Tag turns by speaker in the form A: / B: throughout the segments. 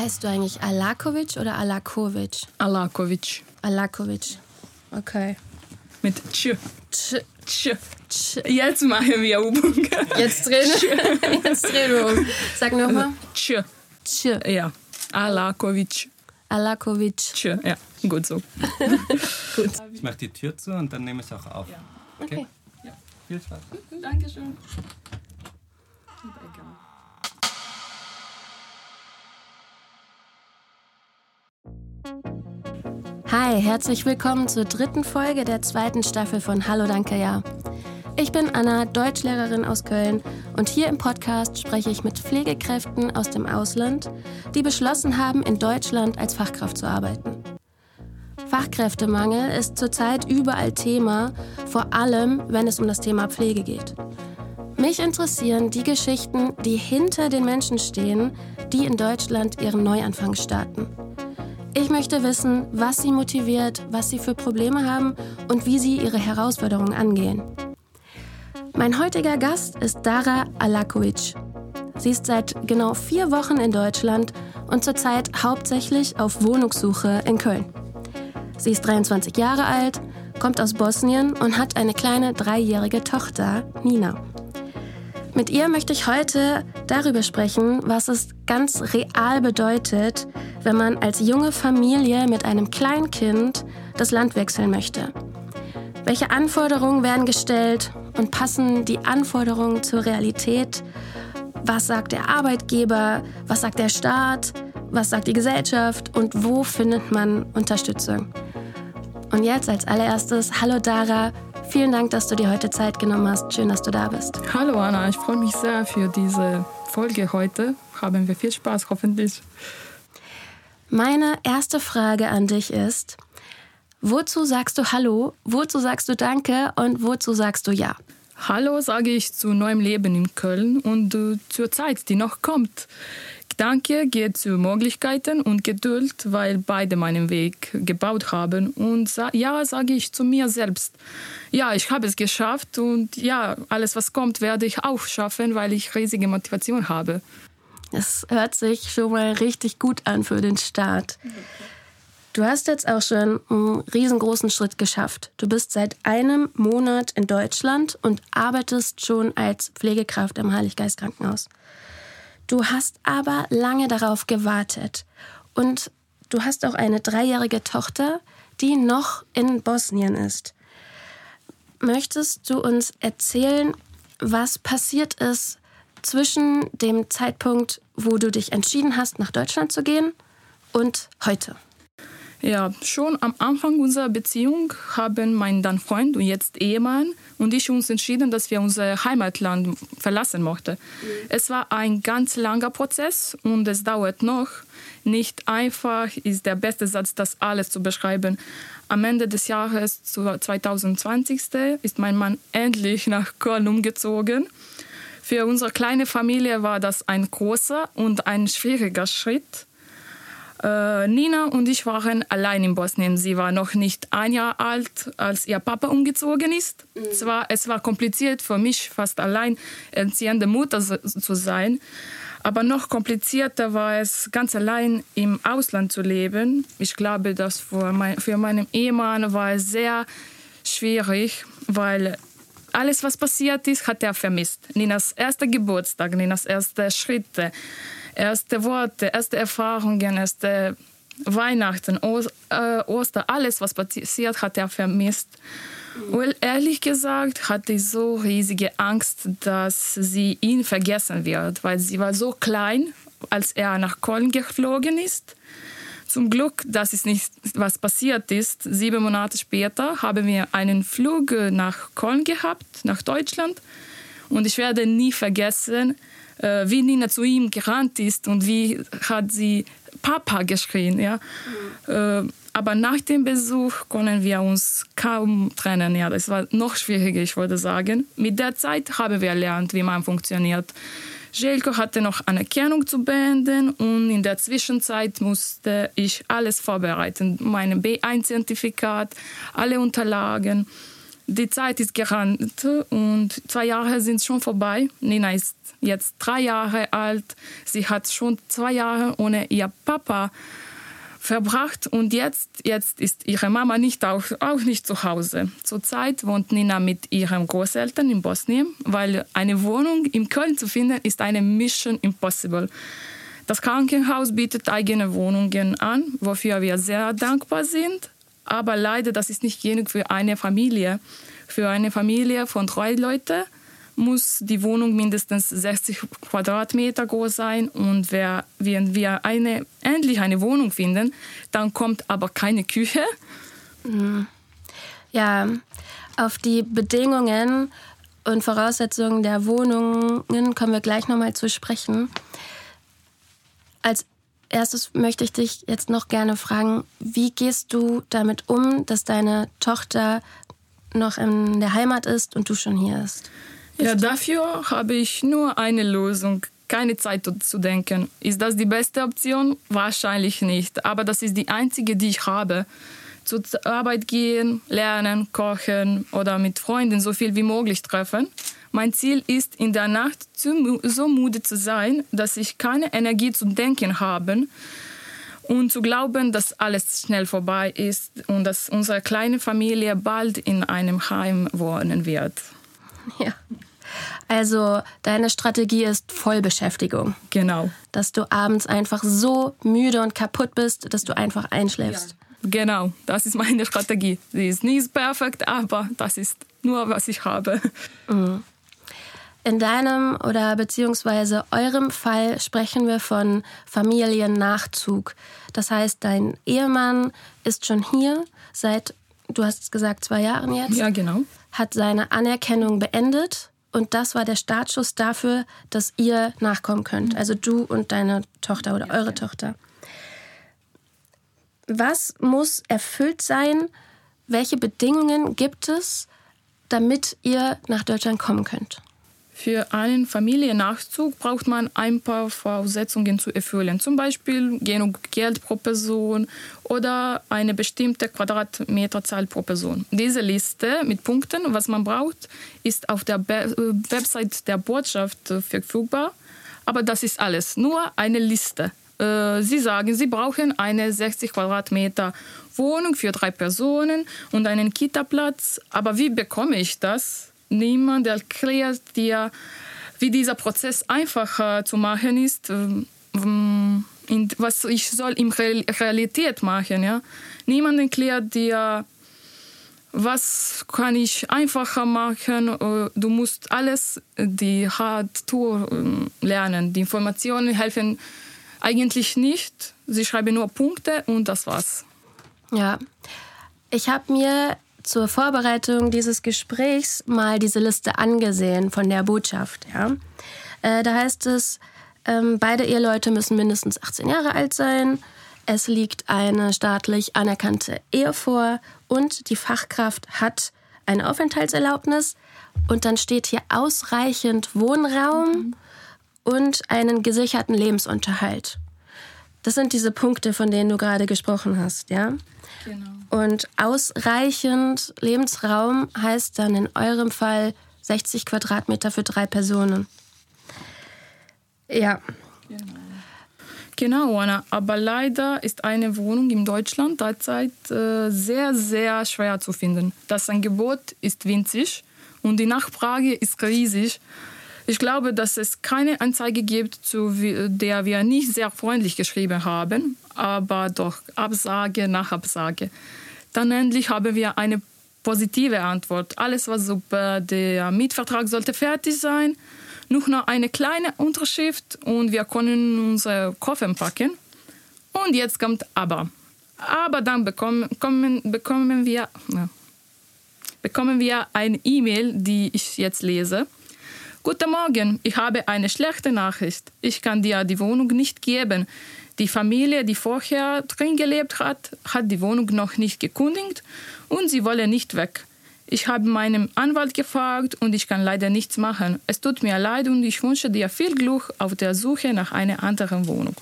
A: Heißt du eigentlich Alakovic oder Alakovic?
B: Alakovic.
A: Alakovic. Okay.
B: Mit Tsch.
A: Tsch,
B: Tsch.
A: tsch.
B: Jetzt machen wir Übung.
A: Jetzt drehen, jetzt drehen wir um. Sag nochmal.
B: Tsch.
A: Tsch.
B: Ja. Alakovic.
A: Alakovic.
B: Tsch. Ja, gut so.
A: Gut.
C: Ich mache die Tür zu und dann nehme ich es auch auf.
A: Okay.
C: Viel Spaß.
B: Dankeschön.
A: Hi, herzlich willkommen zur dritten Folge der zweiten Staffel von Hallo Danke Ja. Ich bin Anna, Deutschlehrerin aus Köln und hier im Podcast spreche ich mit Pflegekräften aus dem Ausland, die beschlossen haben, in Deutschland als Fachkraft zu arbeiten. Fachkräftemangel ist zurzeit überall Thema, vor allem wenn es um das Thema Pflege geht. Mich interessieren die Geschichten, die hinter den Menschen stehen, die in Deutschland ihren Neuanfang starten. Ich möchte wissen, was sie motiviert, was sie für Probleme haben und wie sie ihre Herausforderungen angehen. Mein heutiger Gast ist Dara Alakovic. Sie ist seit genau vier Wochen in Deutschland und zurzeit hauptsächlich auf Wohnungssuche in Köln. Sie ist 23 Jahre alt, kommt aus Bosnien und hat eine kleine dreijährige Tochter, Nina. Mit ihr möchte ich heute darüber sprechen, was es ganz real bedeutet, wenn man als junge Familie mit einem Kleinkind das Land wechseln möchte. Welche Anforderungen werden gestellt und passen die Anforderungen zur Realität? Was sagt der Arbeitgeber? Was sagt der Staat? Was sagt die Gesellschaft? Und wo findet man Unterstützung? Und jetzt als allererstes, hallo Dara, vielen Dank, dass du dir heute Zeit genommen hast. Schön, dass du da bist.
B: Hallo Anna, ich freue mich sehr für diese Folge heute. Haben wir viel Spaß, hoffentlich.
A: Meine erste Frage an dich ist, wozu sagst du Hallo, wozu sagst du Danke und wozu sagst du Ja?
B: Hallo sage ich zu neuem Leben in Köln und äh, zur Zeit, die noch kommt. Danke geht zu Möglichkeiten und Geduld, weil beide meinen Weg gebaut haben. Und sa ja, sage ich zu mir selbst. Ja, ich habe es geschafft und ja, alles, was kommt, werde ich auch schaffen, weil ich riesige Motivation habe.
A: Es hört sich schon mal richtig gut an für den Start. Du hast jetzt auch schon einen riesengroßen Schritt geschafft. Du bist seit einem Monat in Deutschland und arbeitest schon als Pflegekraft im Heiliggeist Krankenhaus. Du hast aber lange darauf gewartet und du hast auch eine dreijährige Tochter, die noch in Bosnien ist. Möchtest du uns erzählen, was passiert ist zwischen dem Zeitpunkt, wo du dich entschieden hast, nach Deutschland zu gehen und heute?
B: Ja, schon am Anfang unserer Beziehung haben mein dann Freund und jetzt Ehemann und ich uns entschieden, dass wir unser Heimatland verlassen möchten. Es war ein ganz langer Prozess und es dauert noch. Nicht einfach ist der beste Satz, das alles zu beschreiben. Am Ende des Jahres 2020 ist mein Mann endlich nach Köln umgezogen. Für unsere kleine Familie war das ein großer und ein schwieriger Schritt. Äh, Nina und ich waren allein in Bosnien. Sie war noch nicht ein Jahr alt, als ihr Papa umgezogen ist. Mhm. Zwar, es war kompliziert für mich, fast allein erziehende Mutter zu sein. Aber noch komplizierter war es, ganz allein im Ausland zu leben. Ich glaube, dass für, mein, für meinen Ehemann war es sehr schwierig, weil alles, was passiert ist, hat er vermisst. Ninas erster Geburtstag, Ninas erste Schritte, erste Worte, erste Erfahrungen, erste Weihnachten, äh, Ostern, alles, was passiert, hat er vermisst. Well, ehrlich gesagt hatte ich so riesige Angst, dass sie ihn vergessen wird, weil sie war so klein, als er nach Köln geflogen ist. Zum Glück, dass es nicht was passiert ist. Sieben Monate später haben wir einen Flug nach Köln gehabt, nach Deutschland. Und ich werde nie vergessen, äh, wie Nina zu ihm gerannt ist und wie hat sie Papa geschrien. Ja? Mhm. aber nach dem Besuch konnten wir uns kaum trennen. Ja, das war noch schwieriger, ich würde sagen. Mit der Zeit haben wir gelernt, wie man funktioniert. Jelko hatte noch Anerkennung zu beenden und in der Zwischenzeit musste ich alles vorbereiten. Mein B1-Zertifikat, alle Unterlagen. Die Zeit ist gerannt und zwei Jahre sind schon vorbei. Nina ist jetzt drei Jahre alt. Sie hat schon zwei Jahre ohne ihr Papa verbracht und jetzt, jetzt ist ihre Mama nicht auch, auch nicht zu Hause. Zurzeit wohnt Nina mit ihren Großeltern in Bosnien, weil eine Wohnung in Köln zu finden ist eine Mission Impossible. Das Krankenhaus bietet eigene Wohnungen an, wofür wir sehr dankbar sind. Aber leider, das ist nicht genug für eine Familie. Für eine Familie von drei Leuten muss die Wohnung mindestens 60 Quadratmeter groß sein. Und wer, wenn wir eine, endlich eine Wohnung finden, dann kommt aber keine Küche.
A: Ja, auf die Bedingungen und Voraussetzungen der Wohnungen kommen wir gleich nochmal zu sprechen. Als erstes möchte ich dich jetzt noch gerne fragen, wie gehst du damit um, dass deine Tochter noch in der Heimat ist und du schon hier bist?
B: Ja, dafür habe ich nur eine Lösung. Keine Zeit zu denken. Ist das die beste Option? Wahrscheinlich nicht. Aber das ist die einzige, die ich habe. Zur Arbeit gehen, lernen, kochen oder mit Freunden so viel wie möglich treffen. Mein Ziel ist, in der Nacht so müde zu sein, dass ich keine Energie zu denken habe und zu glauben, dass alles schnell vorbei ist und dass unsere kleine Familie bald in einem Heim wohnen wird.
A: Ja. Also deine Strategie ist Vollbeschäftigung.
B: Genau.
A: Dass du abends einfach so müde und kaputt bist, dass du einfach einschläfst.
B: Ja. Genau, das ist meine Strategie. Sie ist nicht perfekt, aber das ist nur, was ich habe.
A: Mhm. In deinem oder beziehungsweise eurem Fall sprechen wir von Familiennachzug. Das heißt, dein Ehemann ist schon hier seit, du hast gesagt, zwei Jahren jetzt.
B: Ja, genau.
A: Hat seine Anerkennung beendet und das war der Startschuss dafür, dass ihr nachkommen könnt. Also du und deine Tochter oder eure Tochter. Was muss erfüllt sein? Welche Bedingungen gibt es, damit ihr nach Deutschland kommen könnt?
B: Für einen Familiennachzug braucht man ein paar Voraussetzungen zu erfüllen, zum Beispiel genug Geld pro Person oder eine bestimmte Quadratmeterzahl pro Person. Diese Liste mit Punkten, was man braucht, ist auf der Be Website der Botschaft verfügbar. Aber das ist alles, nur eine Liste. Äh, Sie sagen, Sie brauchen eine 60 Quadratmeter Wohnung für drei Personen und einen Kita-Platz. Aber wie bekomme ich das? Niemand erklärt dir, wie dieser Prozess einfacher zu machen ist, ähm, was ich soll in Realität machen. Ja? Niemand erklärt dir, was kann ich einfacher machen. Äh, du musst alles die Hardtour ähm, lernen. Die Informationen helfen eigentlich nicht. Sie schreiben nur Punkte und das war's.
A: Ja, ich habe mir zur Vorbereitung dieses Gesprächs mal diese Liste angesehen von der Botschaft. Ja? Äh, da heißt es, ähm, beide Eheleute müssen mindestens 18 Jahre alt sein. Es liegt eine staatlich anerkannte Ehe vor und die Fachkraft hat eine Aufenthaltserlaubnis. Und dann steht hier ausreichend Wohnraum und einen gesicherten Lebensunterhalt. Das sind diese Punkte, von denen du gerade gesprochen hast, ja? Genau. Und ausreichend Lebensraum heißt dann in eurem Fall 60 Quadratmeter für drei Personen. Ja.
B: Genau. Anna. Aber leider ist eine Wohnung in Deutschland derzeit äh, sehr, sehr schwer zu finden. Das Angebot ist winzig und die Nachfrage ist riesig. Ich glaube, dass es keine Anzeige gibt, zu der wir nicht sehr freundlich geschrieben haben, aber doch Absage nach Absage. Dann endlich haben wir eine positive Antwort. Alles war super, der Mietvertrag sollte fertig sein, nur noch eine kleine Unterschrift und wir können unsere Koffer packen. Und jetzt kommt aber. Aber dann bekommen, kommen, bekommen wir, ja, bekommen wir eine E-Mail, die ich jetzt lese. Guten Morgen, ich habe eine schlechte Nachricht. Ich kann dir die Wohnung nicht geben. Die Familie, die vorher drin gelebt hat, hat die Wohnung noch nicht gekündigt und sie wollen nicht weg. Ich habe meinen Anwalt gefragt und ich kann leider nichts machen. Es tut mir leid und ich wünsche dir viel Glück auf der Suche nach einer anderen Wohnung.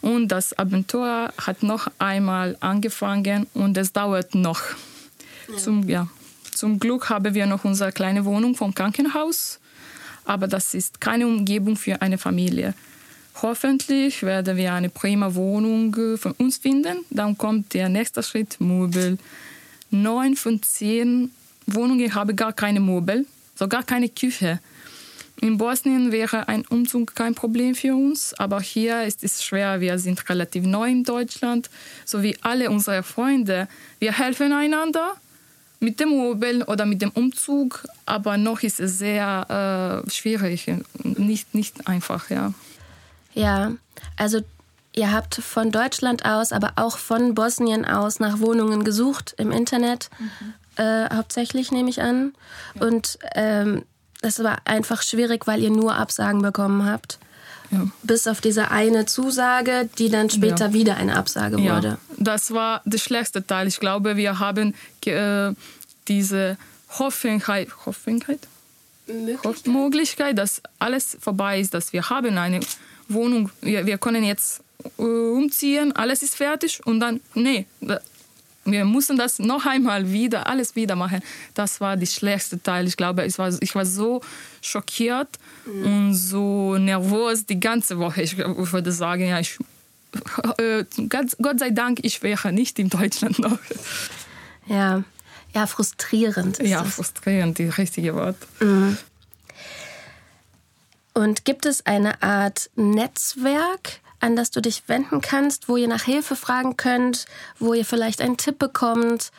B: Und das Abenteuer hat noch einmal angefangen und es dauert noch. Ja. Zum, ja, Zum Glück haben wir noch unsere kleine Wohnung vom Krankenhaus, aber das ist keine Umgebung für eine Familie. Hoffentlich werden wir eine prima Wohnung äh, von uns finden. Dann kommt der nächste Schritt, Möbel. Neun von zehn Wohnungen haben gar keine Möbel, sogar keine Küche. In Bosnien wäre ein Umzug kein Problem für uns, aber hier ist es schwer. Wir sind relativ neu in Deutschland, so wie alle unsere Freunde. Wir helfen einander mit dem Möbel oder mit dem Umzug, aber noch ist es sehr äh, schwierig, nicht, nicht einfach, ja.
A: Ja, also ihr habt von Deutschland aus, aber auch von Bosnien aus nach Wohnungen gesucht im Internet, mhm. äh, hauptsächlich nehme ich an. Ja. Und ähm, das war einfach schwierig, weil ihr nur Absagen bekommen habt. Ja. Bis auf diese eine Zusage, die dann später ja. wieder eine Absage wurde.
B: Das war der schlechteste Teil. Ich glaube, wir haben äh, diese Hoffnungkeit, Hoffnungkeit? Möglichkeit? Möglichkeit, dass alles vorbei ist, dass wir haben eine Wohnung, wir, wir können jetzt äh, umziehen, alles ist fertig und dann, nee, wir mussten das noch einmal wieder, alles wieder machen. Das war der schlechteste Teil. Ich glaube, ich war, ich war so schockiert mhm. und so nervös die ganze Woche. Ich, ich würde sagen, ja, ich, äh, Gott sei Dank, ich wäre nicht in Deutschland noch.
A: Ja, ja frustrierend.
B: ja,
A: das.
B: frustrierend, die richtige Wort.
A: Mhm. Und gibt es eine Art Netzwerk, an das du dich wenden kannst, wo ihr nach Hilfe fragen könnt, wo ihr vielleicht einen Tipp bekommt,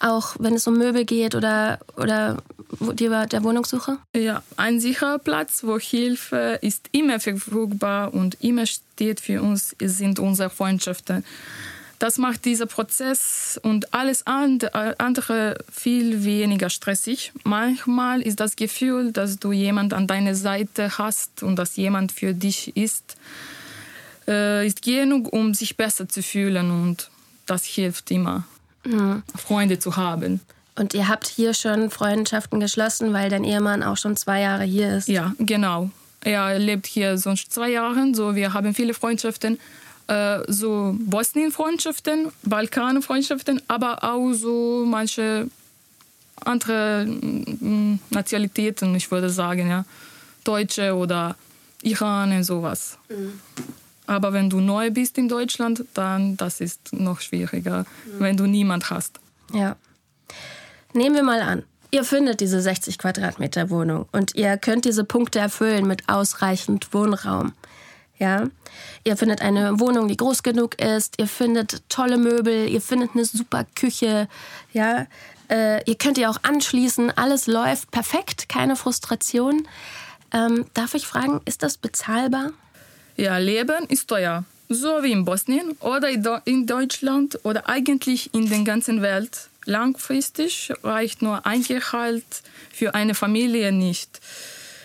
A: auch wenn es um Möbel geht oder, oder die, der Wohnungssuche?
B: Ja, ein sicherer Platz, wo Hilfe ist immer verfügbar und immer steht für uns, sind unsere Freundschaften. Das macht dieser Prozess und alles andere viel weniger stressig. Manchmal ist das Gefühl, dass du jemand an deiner Seite hast und dass jemand für dich ist, äh, ist genug, um sich besser zu fühlen und das hilft immer, mhm. Freunde zu haben.
A: Und ihr habt hier schon Freundschaften geschlossen, weil dein Ehemann auch schon zwei Jahre hier ist.
B: Ja, genau. Er lebt hier sonst zwei Jahre, so wir haben viele Freundschaften äh, so Bosnien-Freundschaften, Balkan-Freundschaften, aber auch so manche andere mm, Nationalitäten, ich würde sagen, ja. Deutsche oder Iran und sowas. Mhm. Aber wenn du neu bist in Deutschland, dann das ist noch schwieriger, mhm. wenn du niemand hast.
A: Ja. Nehmen wir mal an, ihr findet diese 60 Quadratmeter Wohnung und ihr könnt diese Punkte erfüllen mit ausreichend Wohnraum. Ja, ihr findet eine Wohnung, die groß genug ist. Ihr findet tolle Möbel. Ihr findet eine super Küche. Ja, äh, ihr könnt ihr auch anschließen. Alles läuft perfekt, keine Frustration. Ähm, darf ich fragen, ist das bezahlbar?
B: Ja, Leben ist teuer. So wie in Bosnien oder in Deutschland oder eigentlich in der ganzen Welt. Langfristig reicht nur ein Gehalt für eine Familie nicht.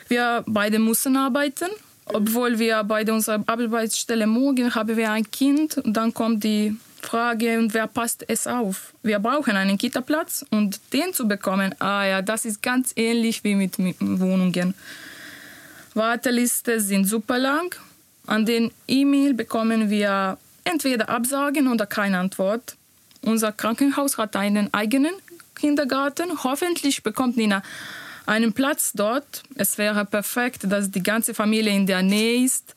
B: Wir beide müssen arbeiten obwohl wir bei unserer Arbeitsstelle morgen haben wir ein Kind und dann kommt die Frage, und wer passt es auf? Wir brauchen einen Kita-Platz und den zu bekommen, ah ja, das ist ganz ähnlich wie mit Wohnungen. Warteliste sind super lang. An den E-Mail bekommen wir entweder Absagen oder keine Antwort. Unser Krankenhaus hat einen eigenen Kindergarten. Hoffentlich bekommt Nina einen Platz dort. Es wäre perfekt, dass die ganze Familie in der Nähe ist.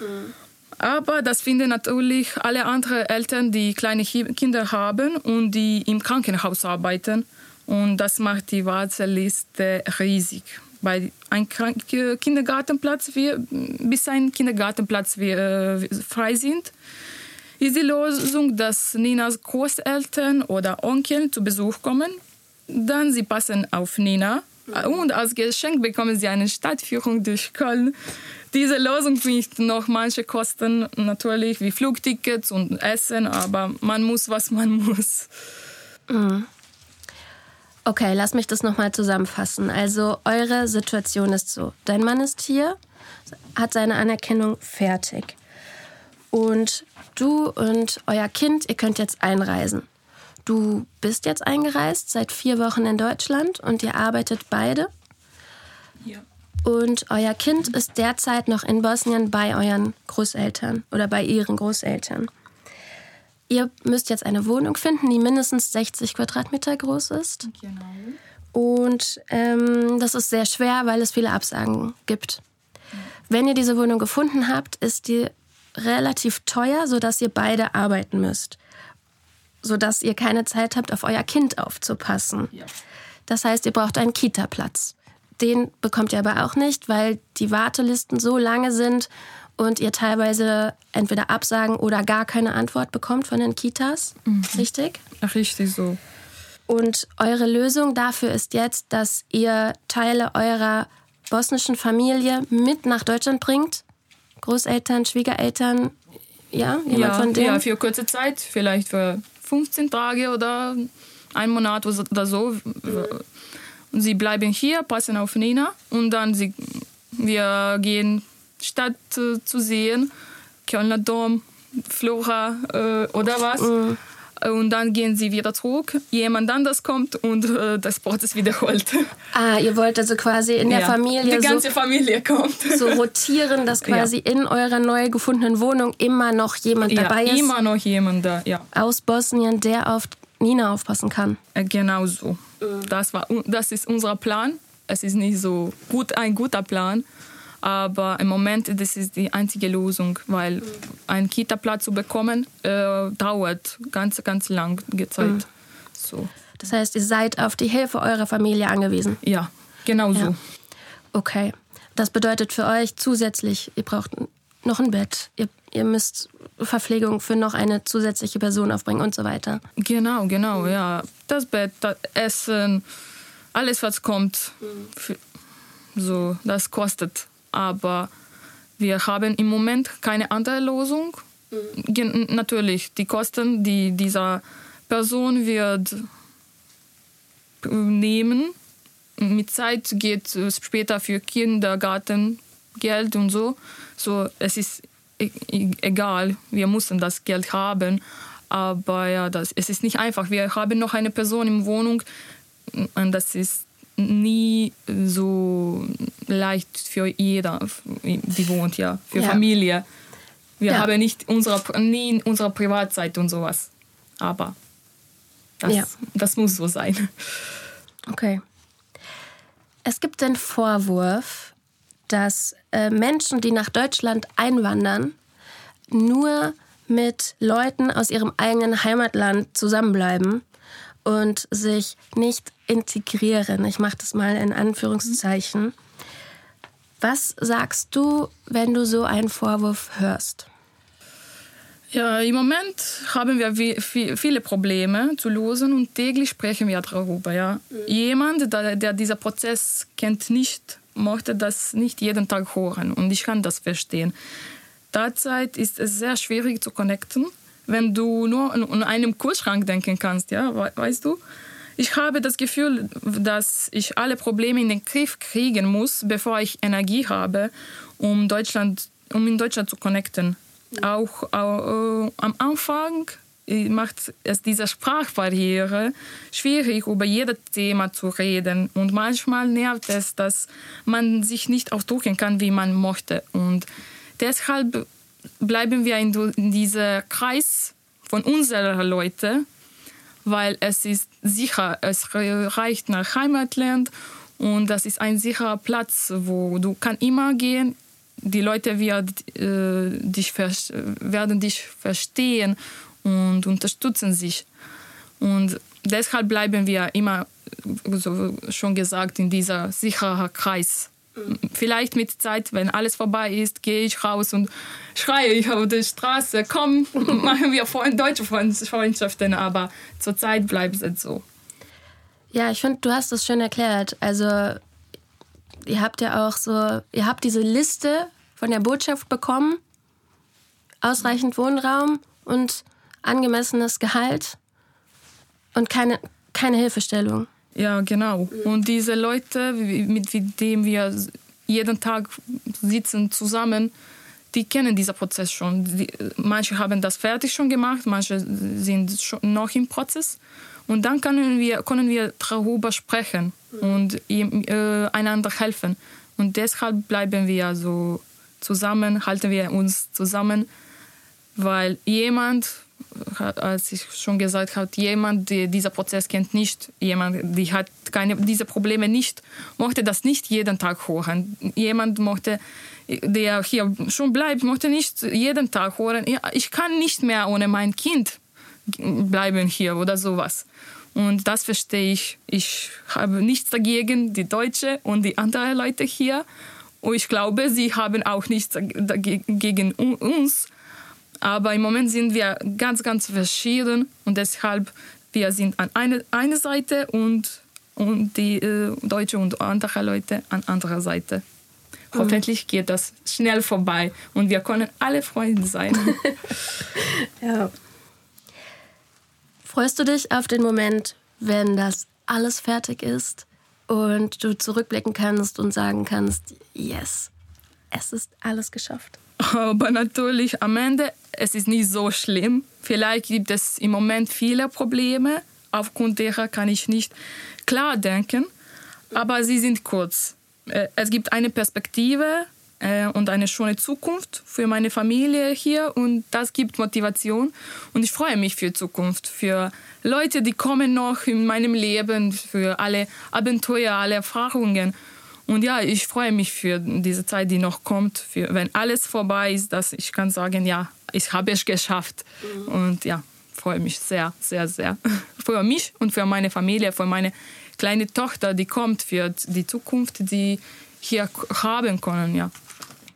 B: Mhm. Aber das finden natürlich alle anderen Eltern, die kleine Kinder haben und die im Krankenhaus arbeiten. Und das macht die Warteliste riesig. Bei einem Kindergartenplatz, bis ein Kindergartenplatz äh, frei sind, ist die Lösung, dass Ninas Großeltern oder Onkel zu Besuch kommen. Dann sie passen auf Nina und als Geschenk bekommen sie eine Stadtführung durch Köln. Diese Lösung bringt noch manche Kosten natürlich, wie Flugtickets und Essen, aber man muss, was man muss.
A: Mhm. Okay, lass mich das nochmal zusammenfassen. Also, eure Situation ist so: Dein Mann ist hier, hat seine Anerkennung fertig. Und du und euer Kind, ihr könnt jetzt einreisen. Du bist jetzt eingereist, seit vier Wochen in Deutschland und ihr arbeitet beide. Ja. Und euer Kind ist derzeit noch in Bosnien bei euren Großeltern oder bei ihren Großeltern. ihr müsst jetzt eine Wohnung finden, die mindestens 60 Quadratmeter groß ist.
B: Genau.
A: Und ähm, das ist sehr schwer, weil es viele Absagen gibt. Wenn ihr diese Wohnung gefunden habt, ist die relativ teuer, sodass ihr beide arbeiten müsst. Sodass ihr keine Zeit habt, auf euer Kind aufzupassen.
B: Ja.
A: Das heißt, ihr braucht einen Kita-Platz. Den bekommt ihr aber auch nicht, weil die Wartelisten so lange sind und ihr teilweise entweder Absagen oder gar keine Antwort bekommt von den Kitas. Richtig?
B: Ach, richtig so.
A: Und eure Lösung dafür ist jetzt, dass ihr Teile eurer bosnischen Familie mit nach Deutschland bringt. Großeltern, Schwiegereltern, ja, jemand
B: Ja,
A: von denen.
B: ja, für kurze Zeit, vielleicht für 15 Tage oder einen Monat oder so. Und sie bleiben hier, passen auf Nina und dann sie, wir gehen Stadt äh, zu sehen, Kölner Dom, Flora äh, oder was. Und dann gehen sie wieder zurück. Jemand anders kommt und äh, das Prozess wiederholt.
A: Ah, ihr wollt also quasi in der
B: Ja.
A: Familie
B: Die ganze
A: so,
B: Familie kommt.
A: so rotieren, dass quasi in eurer neu gefundenen Wohnung immer noch jemand
B: ja,
A: dabei ist
B: immer noch jemand da. Ja.
A: aus Bosnien, der auf Nina aufpassen kann.
B: Äh, Genau so. Das, war, das ist unser Plan. Es ist nicht so gut, ein guter Plan, aber im Moment das ist die einzige Lösung, weil einen Kita-Platz zu bekommen äh, dauert ganz, ganz lang Zeit. So.
A: Das heißt, ihr seid auf die Hilfe eurer Familie angewiesen.
B: Ja, genau
A: Ja.
B: so.
A: Okay. Das bedeutet für euch zusätzlich, ihr braucht noch ein Bett, ihr, ihr müsst Verpflegung für noch eine zusätzliche Person aufbringen und so weiter.
B: Genau, genau, ja. Das Bett, das Essen, alles was kommt, für, so, das kostet. Aber wir haben im Moment keine andere Lösung. Gen natürlich, die Kosten, die dieser Person wird nehmen. Mit Zeit geht es später für Kindergarten Geld und so. So, es ist e e- egal, wir müssen das Geld haben. Aber ja, das, es ist nicht einfach. Wir haben noch eine Person in Wohnung und das ist nie so leicht für jeder, die wohnt ja, für
A: Ja.
B: Familie. Wir
A: Ja.
B: haben nicht unsere, nie unsere Privatzeit und sowas. Aber das,
A: Ja.
B: das muss so sein.
A: Okay. Es gibt den Vorwurf, dass äh, Menschen, die nach Deutschland einwandern, nur mit Leuten aus ihrem eigenen Heimatland zusammenbleiben und sich nicht integrieren. Ich mache das mal in Anführungszeichen. Was sagst du, wenn du so einen Vorwurf hörst?
B: Ja, im Moment haben wir viele Probleme zu lösen und täglich sprechen wir darüber. Ja. Jemand, der, der dieser Prozess kennt nicht, möchte das nicht jeden Tag hören und ich kann das verstehen. Derzeit ist es sehr schwierig zu connecten, wenn du nur an, einem Kühlschrank denken kannst, ja, we- weißt du? Ich habe das Gefühl, dass ich alle Probleme in den Griff kriegen muss, bevor ich Energie habe, um, Deutschland, um in Deutschland zu connecten. Auch äh, am Anfang äh, macht es diese Sprachbarriere schwierig, über jedes Thema zu reden. Und manchmal nervt es, dass man sich nicht ausdrücken kann, wie man möchte. Und deshalb bleiben wir in, diesem Kreis von unseren Leuten, weil es ist sicher, es reicht nach Heimatland und das ist ein sicherer Platz, wo du kann immer gehen. Die Leute wird, äh, dich, werden dich verstehen und unterstützen sich. Und deshalb bleiben wir immer, so schon gesagt, in dieser sicheren Kreis. Vielleicht mit Zeit, wenn alles vorbei ist, gehe ich raus und schreie ich auf der Straße, komm, machen wir deutsche Freund- Freundschaften, aber zurzeit bleibt es so.
A: Ja, ich finde, du hast es schön erklärt. Also, ihr habt ja auch so, ihr habt diese Liste von der Botschaft bekommen, ausreichend Wohnraum und angemessenes Gehalt und keine, keine Hilfestellung.
B: Ja, genau. Und diese Leute, mit denen wir jeden Tag sitzen zusammen, die kennen diesen Prozess schon. Die, manche haben das fertig schon gemacht, manche sind schon noch im Prozess. Und dann können wir, können wir darüber sprechen und ihm, äh, einander helfen. Und deshalb bleiben wir so zusammen, halten wir uns zusammen, weil jemand, als ich schon gesagt habe, jemand, der dieser Prozess kennt nicht, jemand, die hat keine, diese Probleme nicht, mochte das nicht jeden Tag hören. Jemand mochte, der hier schon bleibt, mochte nicht jeden Tag hören, ich kann nicht mehr ohne mein Kind bleiben hier oder sowas. Und das verstehe ich. Ich habe nichts dagegen, die Deutsche und die anderen Leute hier. Und ich glaube, sie haben auch nichts gegen uns. Aber im Moment sind wir ganz, ganz verschieden und deshalb wir sind an einer eine Seite und, und die äh, Deutsche und andere Leute an anderer Seite. Mhm. Hoffentlich geht das schnell vorbei und wir können alle Freunde sein.
A: ja. Freust du dich auf den Moment, wenn das alles fertig ist und du zurückblicken kannst und sagen kannst, yes, es ist alles geschafft?
B: Aber natürlich am Ende, es ist nicht so schlimm. Vielleicht gibt es im Moment viele Probleme, aufgrund derer kann ich nicht klar denken, aber sie sind kurz. Äh, es gibt eine Perspektive äh, und eine schöne Zukunft für meine Familie hier und das gibt Motivation und ich freue mich für die Zukunft, für Leute, die kommen noch in meinem Leben, für alle Abenteuer, alle Erfahrungen. Und ja, ich freue mich für diese Zeit, die noch kommt, für, wenn alles vorbei ist, dass ich kann sagen, ja, ich habe es geschafft. Mhm. Und ja, freue mich sehr, sehr, sehr. Für mich und für meine Familie, für meine kleine Tochter, die kommt, für die Zukunft, die hier haben können, ja.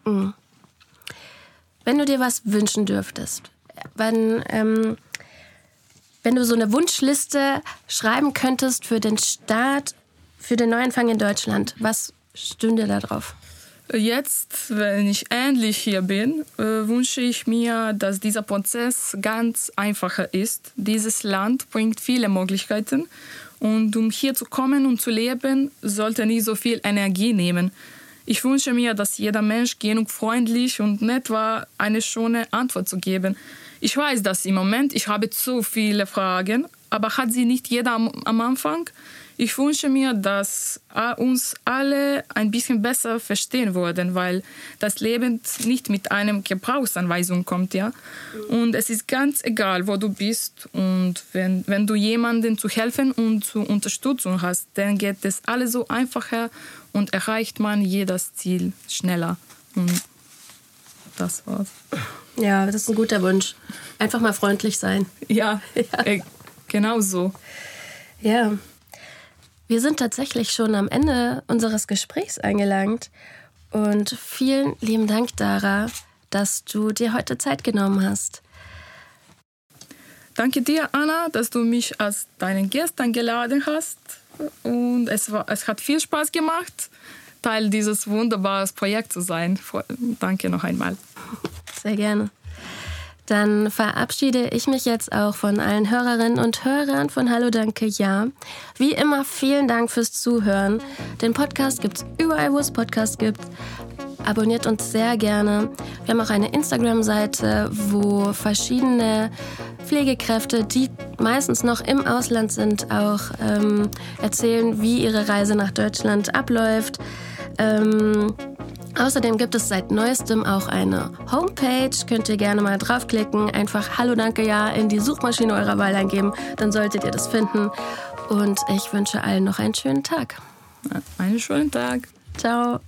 B: Mhm.
A: Wenn du dir was wünschen dürftest, wenn, ähm, wenn du so eine Wunschliste schreiben könntest für den Start, für den Neuanfang in Deutschland, was stünde da drauf?
B: Jetzt, wenn ich endlich hier bin, äh, wünsche ich mir, dass dieser Prozess ganz einfacher ist. Dieses Land bringt viele Möglichkeiten und um hier zu kommen und zu leben, sollte nicht so viel Energie nehmen. Ich wünsche mir, dass jeder Mensch genug freundlich und nett war, eine schöne Antwort zu geben. Ich weiß, dass im Moment ich habe zu viele Fragen, aber hat sie nicht jeder am, am Anfang? Ich wünsche mir, dass uns alle ein bisschen besser verstehen würden, weil das Leben nicht mit einem Gebrauchsanweisung kommt, ja. Und es ist ganz egal, wo du bist und wenn, wenn du jemanden zu helfen und zu Unterstützung hast, dann geht es alles so einfacher und erreicht man jedes Ziel schneller. Und das war's.
A: Ja, das ist ein guter Wunsch. Einfach mal freundlich sein.
B: Ja, ja. Äh, genau so.
A: Ja. Wir sind tatsächlich schon am Ende unseres Gesprächs angelangt. Und vielen lieben Dank, Dara, dass du dir heute Zeit genommen hast.
B: Danke dir, Anna, dass du mich als deinen Gast eingeladen hast. Und es, war, es hat viel Spaß gemacht, Teil dieses wunderbaren Projekts zu sein. Danke noch einmal.
A: Sehr gerne. Dann verabschiede ich mich jetzt auch von allen Hörerinnen und Hörern von Hallo Danke Ja. Wie immer vielen Dank fürs Zuhören. Den Podcast gibt es überall, wo es Podcasts gibt. Abonniert uns sehr gerne. Wir haben auch eine Instagram-Seite, wo verschiedene Pflegekräfte, die meistens noch im Ausland sind, auch ähm, erzählen, wie ihre Reise nach Deutschland abläuft. Ähm, Außerdem gibt es seit neuestem auch eine Homepage. Könnt ihr gerne mal draufklicken. Einfach Hallo Danke Ja in die Suchmaschine eurer Wahl eingeben. Dann solltet ihr das finden. Und ich wünsche allen noch einen schönen Tag.
B: Einen schönen Tag.
A: Ciao.